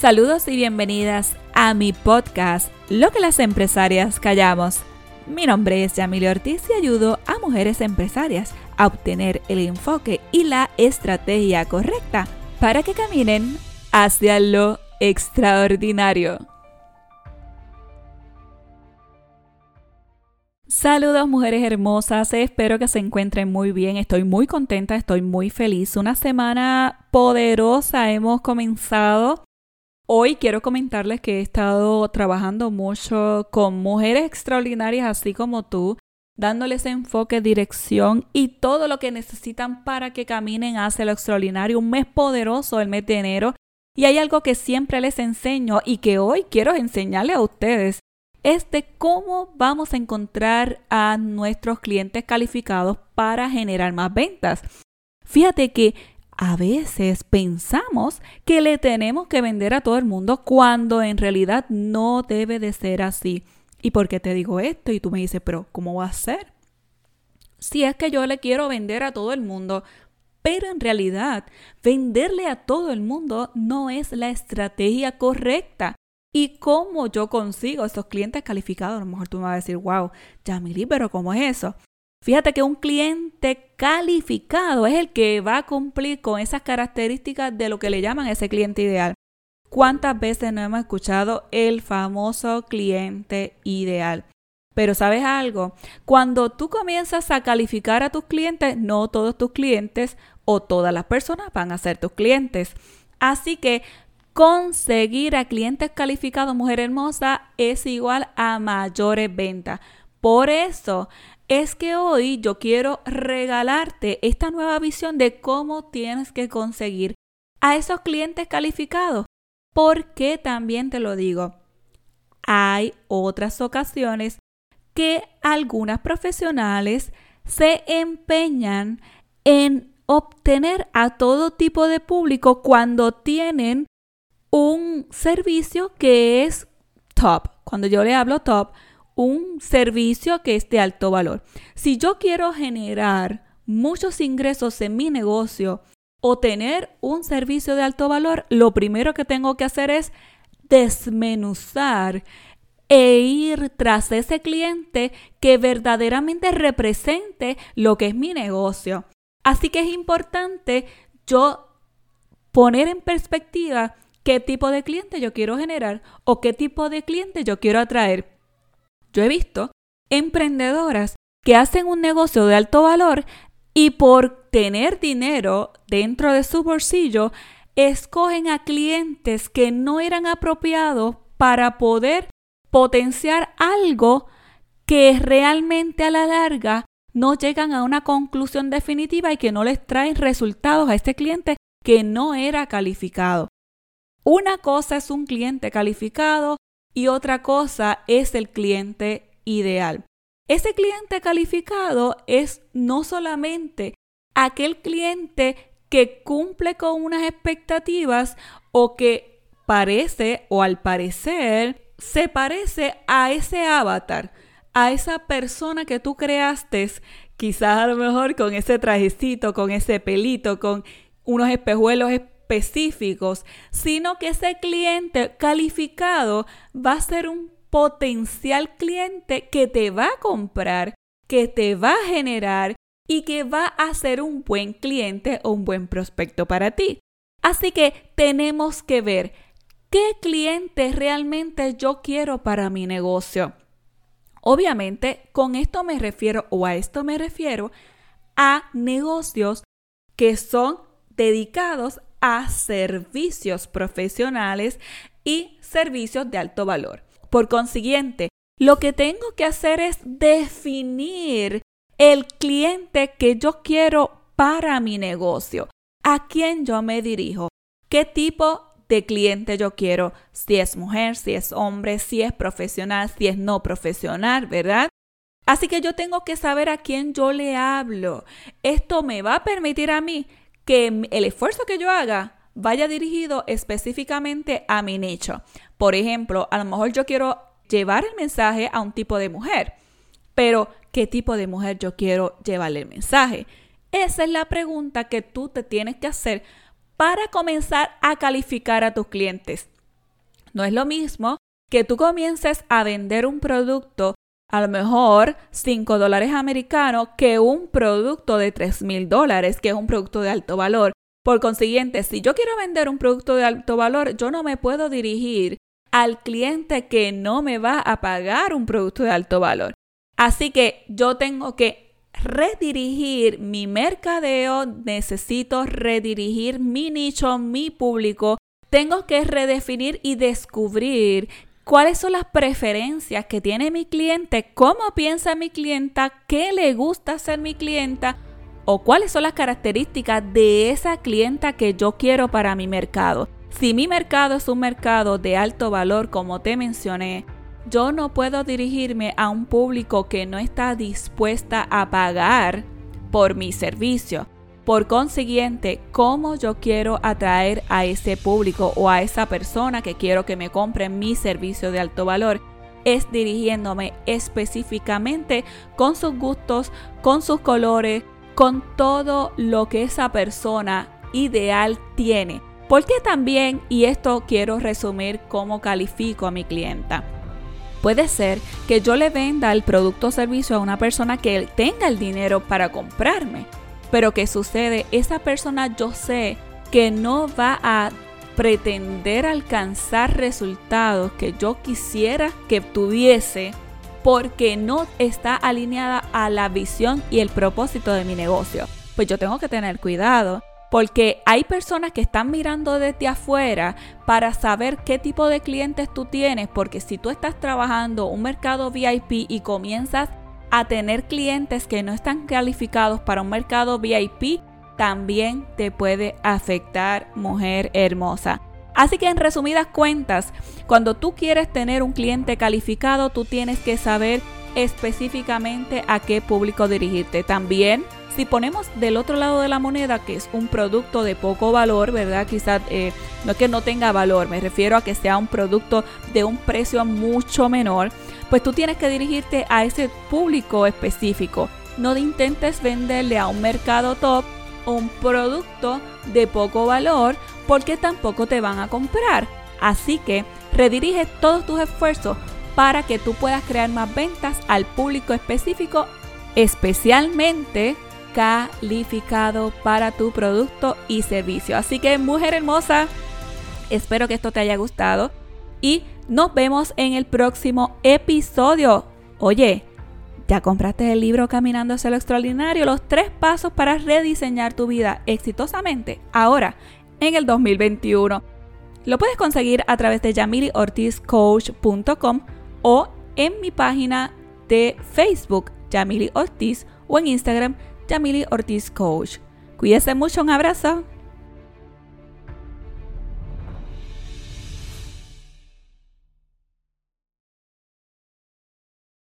Saludos y bienvenidas a mi podcast, Lo que las empresarias callamos. Mi nombre es Yamile Ortiz y ayudo a mujeres empresarias a obtener el enfoque y la estrategia correcta para que caminen hacia lo extraordinario. Saludos mujeres hermosas, espero que se encuentren muy bien, estoy muy contenta, estoy muy feliz. Una semana poderosa hemos comenzado. Hoy quiero comentarles que he estado trabajando mucho con mujeres extraordinarias así como tú, dándoles enfoque, dirección y todo lo que necesitan para que caminen hacia lo extraordinario. Un mes poderoso, el mes de enero. Y hay algo que siempre les enseño y que hoy quiero enseñarles a ustedes es de cómo vamos a encontrar a nuestros clientes calificados para generar más ventas. Fíjate que a veces pensamos que le tenemos que vender a todo el mundo cuando en realidad no debe de ser así. ¿Y por qué te digo esto? Y tú me dices, pero ¿cómo va a ser? Si es que yo le quiero vender a todo el mundo, pero en realidad venderle a todo el mundo no es la estrategia correcta. ¿Y cómo yo consigo esos clientes calificados? A lo mejor tú me vas a decir, wow, Jamili, pero ¿cómo es eso? Fíjate que un cliente calificado es el que va a cumplir con esas características de lo que le llaman ese cliente ideal. ¿Cuántas veces no hemos escuchado el famoso cliente ideal? Pero sabes algo, cuando tú comienzas a calificar a tus clientes, no todos tus clientes o todas las personas van a ser tus clientes. Así que conseguir a clientes calificados, mujer hermosa, es igual a mayores ventas. Por eso es que hoy yo quiero regalarte esta nueva visión de cómo tienes que conseguir a esos clientes calificados. Porque también te lo digo, hay otras ocasiones que algunas profesionales se empeñan en obtener a todo tipo de público cuando tienen un servicio que es top. Cuando yo le hablo top, un servicio que es de alto valor. Si yo quiero generar muchos ingresos en mi negocio o tener un servicio de alto valor, lo primero que tengo que hacer es desmenuzar e ir tras ese cliente que verdaderamente represente lo que es mi negocio. Así que es importante yo poner en perspectiva qué tipo de cliente yo quiero generar o qué tipo de cliente yo quiero atraer. Yo he visto emprendedoras que hacen un negocio de alto valor y por tener dinero dentro de su bolsillo, escogen a clientes que no eran apropiados para poder potenciar algo que realmente a la larga no llegan a una conclusión definitiva y que no les traen resultados a este cliente que no era calificado. Una cosa es un cliente calificado y otra cosa es el cliente ideal. Ese cliente calificado es no solamente aquel cliente que cumple con unas expectativas o que parece o al parecer se parece a ese avatar, a esa persona que tú creaste, quizás a lo mejor con ese trajecito, con ese pelito, con unos espejuelos específicos, sino que ese cliente calificado va a ser un potencial cliente que te va a comprar, que te va a generar y que va a ser un buen cliente o un buen prospecto para ti. Así que tenemos que ver qué cliente realmente yo quiero para mi negocio. Obviamente, con esto me refiero o a esto me refiero a negocios que son dedicados a servicios profesionales y servicios de alto valor. Por consiguiente, lo que tengo que hacer es definir el cliente que yo quiero para mi negocio, a quién yo me dirijo, qué tipo de cliente yo quiero, si es mujer, si es hombre, si es profesional, si es no profesional, ¿verdad? Así que yo tengo que saber a quién yo le hablo. Esto me va a permitir a mí que el esfuerzo que yo haga vaya dirigido específicamente a mi nicho. Por ejemplo, a lo mejor yo quiero llevar el mensaje a un tipo de mujer, pero ¿qué tipo de mujer yo quiero llevarle el mensaje? Esa es la pregunta que tú te tienes que hacer para comenzar a calificar a tus clientes. No es lo mismo que tú comiences a vender un producto a lo mejor 5 dólares americanos que un producto de 3 mil dólares, que es un producto de alto valor. Por consiguiente, si yo quiero vender un producto de alto valor, yo no me puedo dirigir al cliente que no me va a pagar un producto de alto valor. Así que yo tengo que redirigir mi mercadeo, necesito redirigir mi nicho, mi público, tengo que redefinir y descubrir cuáles son las preferencias que tiene mi cliente, cómo piensa mi clienta, qué le gusta hacer mi clienta o cuáles son las características de esa clienta que yo quiero para mi mercado. Si mi mercado es un mercado de alto valor, como te mencioné, yo no puedo dirigirme a un público que no está dispuesta a pagar por mi servicio. Por consiguiente, ¿cómo yo quiero atraer a ese público o a esa persona que quiero que me compre mi servicio de alto valor? Es dirigiéndome específicamente con sus gustos, con sus colores, con todo lo que esa persona ideal tiene. Porque también, y esto quiero resumir cómo califico a mi clienta. Puede ser que yo le venda el producto o servicio a una persona que tenga el dinero para comprarme pero ¿qué sucede? Esa persona yo sé que no va a pretender alcanzar resultados que yo quisiera que tuviese porque no está alineada a la visión y el propósito de mi negocio. Pues yo tengo que tener cuidado porque hay personas que están mirando desde afuera para saber qué tipo de clientes tú tienes, porque si tú estás trabajando un mercado VIP y comienzas a tener clientes que no están calificados para un mercado VIP también te puede afectar, mujer hermosa. Así que en resumidas cuentas, cuando tú quieres tener un cliente calificado, tú tienes que saber específicamente a qué público dirigirte. También, si ponemos del otro lado de la moneda, que es un producto de poco valor, ¿verdad? Quizás eh, no es que no tenga valor, me refiero a que sea un producto de un precio mucho menor pues tú tienes que dirigirte a ese público específico. No intentes venderle a un mercado top un producto de poco valor porque tampoco te van a comprar. Así que redirige todos tus esfuerzos para que tú puedas crear más ventas al público específico, especialmente calificado para tu producto y servicio. Así que mujer hermosa, espero que esto te haya gustado y nos vemos en el próximo episodio. Oye, ¿ya compraste el libro Caminando hacia lo extraordinario? Los tres pasos para rediseñar tu vida exitosamente ahora, en el 2021. Lo puedes conseguir a través de yamiliortizcoach.com o en mi página de Facebook, Yamili Ortiz, o en Instagram, Yamili Ortiz Coach. Cuídese mucho, un abrazo.